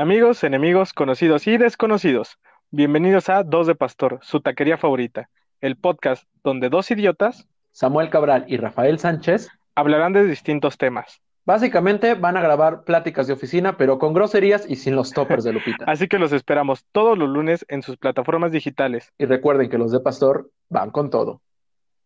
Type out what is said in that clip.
Amigos, enemigos, conocidos y desconocidos, bienvenidos a Dos de Pastor, su taquería favorita, el podcast donde dos idiotas Samuel Cabral y Rafael Sánchez hablarán de distintos temas. básicamente van a grabar pláticas de oficina, pero con groserías y sin los toppers de Lupita. Así que los esperamos todos los lunes en sus plataformas digitales. Y recuerden que los de Pastor van con todo.